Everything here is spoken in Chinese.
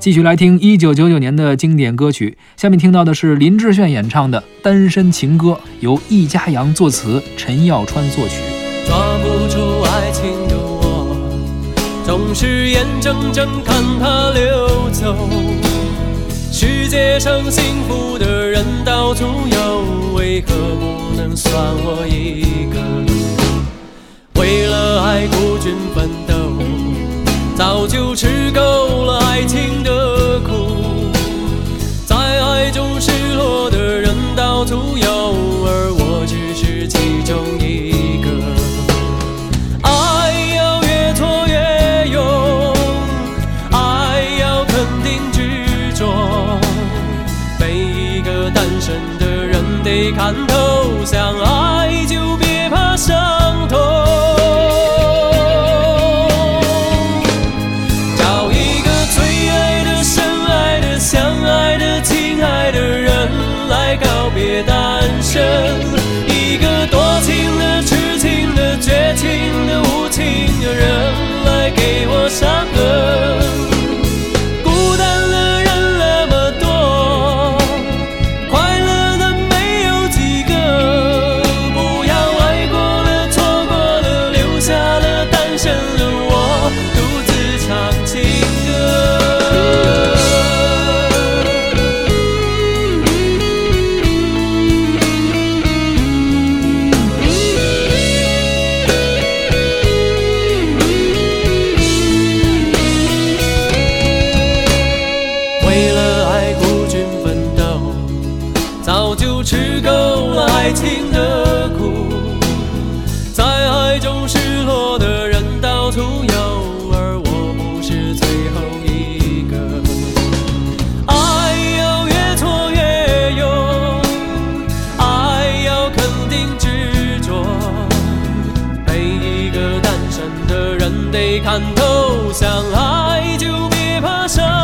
继续来听一九九九年的经典歌曲，下面听到的是林志炫演唱的《单身情歌》，由易家扬作词，陈耀川作曲。抓不住爱情的我，总是眼睁睁看它流走。世界上幸福的人到处有，为何不能算我一个？为了爱孤军奋斗，早就吃到处有，而我只是其中一个。爱要越挫越勇，爱要肯定执着。每一个单身的人得看透，想爱爱情的苦在爱中失落的人到处有而我不是最后一个。爱要越挫越勇爱要肯定执着每一个单身的人得看透想爱就别怕伤。